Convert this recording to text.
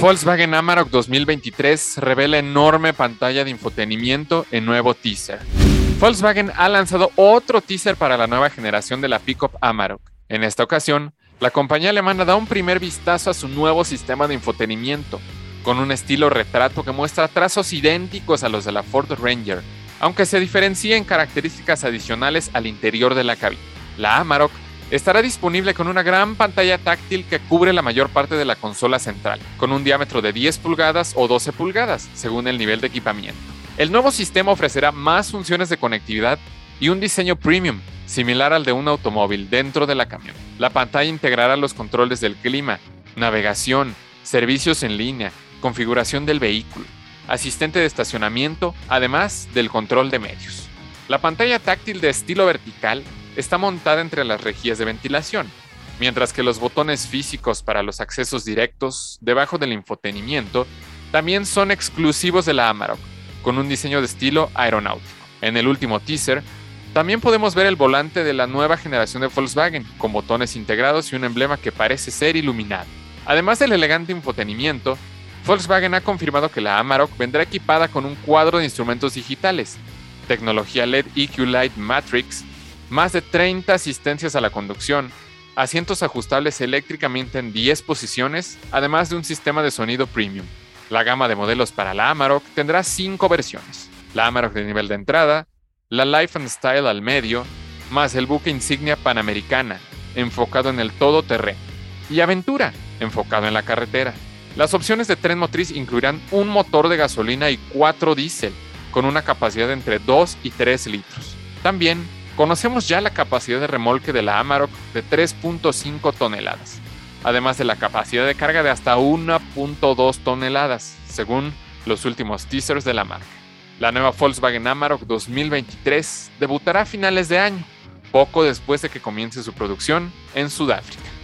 Volkswagen Amarok 2023 revela enorme pantalla de infotenimiento en nuevo teaser. Volkswagen ha lanzado otro teaser para la nueva generación de la pickup Amarok. En esta ocasión, la compañía alemana da un primer vistazo a su nuevo sistema de infotenimiento, con un estilo retrato que muestra trazos idénticos a los de la Ford Ranger, aunque se diferencia en características adicionales al interior de la cabina. La Amarok estará disponible con una gran pantalla táctil que cubre la mayor parte de la consola central, con un diámetro de 10 pulgadas o 12 pulgadas, según el nivel de equipamiento. El nuevo sistema ofrecerá más funciones de conectividad y un diseño premium, similar al de un automóvil dentro de la camión. La pantalla integrará los controles del clima, navegación, servicios en línea, configuración del vehículo, asistente de estacionamiento, además del control de medios. La pantalla táctil de estilo vertical está montada entre las rejillas de ventilación, mientras que los botones físicos para los accesos directos debajo del infotenimiento también son exclusivos de la Amarok, con un diseño de estilo aeronáutico. En el último teaser, también podemos ver el volante de la nueva generación de Volkswagen, con botones integrados y un emblema que parece ser iluminado. Además del elegante infotenimiento, Volkswagen ha confirmado que la Amarok vendrá equipada con un cuadro de instrumentos digitales, tecnología LED EQ Light Matrix más de 30 asistencias a la conducción, asientos ajustables eléctricamente en 10 posiciones, además de un sistema de sonido premium. La gama de modelos para la Amarok tendrá 5 versiones. La Amarok de nivel de entrada, la Life and Style al medio, más el buque insignia Panamericana, enfocado en el todoterreno, y Aventura, enfocado en la carretera. Las opciones de tren motriz incluirán un motor de gasolina y 4 diésel, con una capacidad de entre 2 y 3 litros. También Conocemos ya la capacidad de remolque de la Amarok de 3.5 toneladas, además de la capacidad de carga de hasta 1.2 toneladas, según los últimos teasers de la marca. La nueva Volkswagen Amarok 2023 debutará a finales de año, poco después de que comience su producción en Sudáfrica.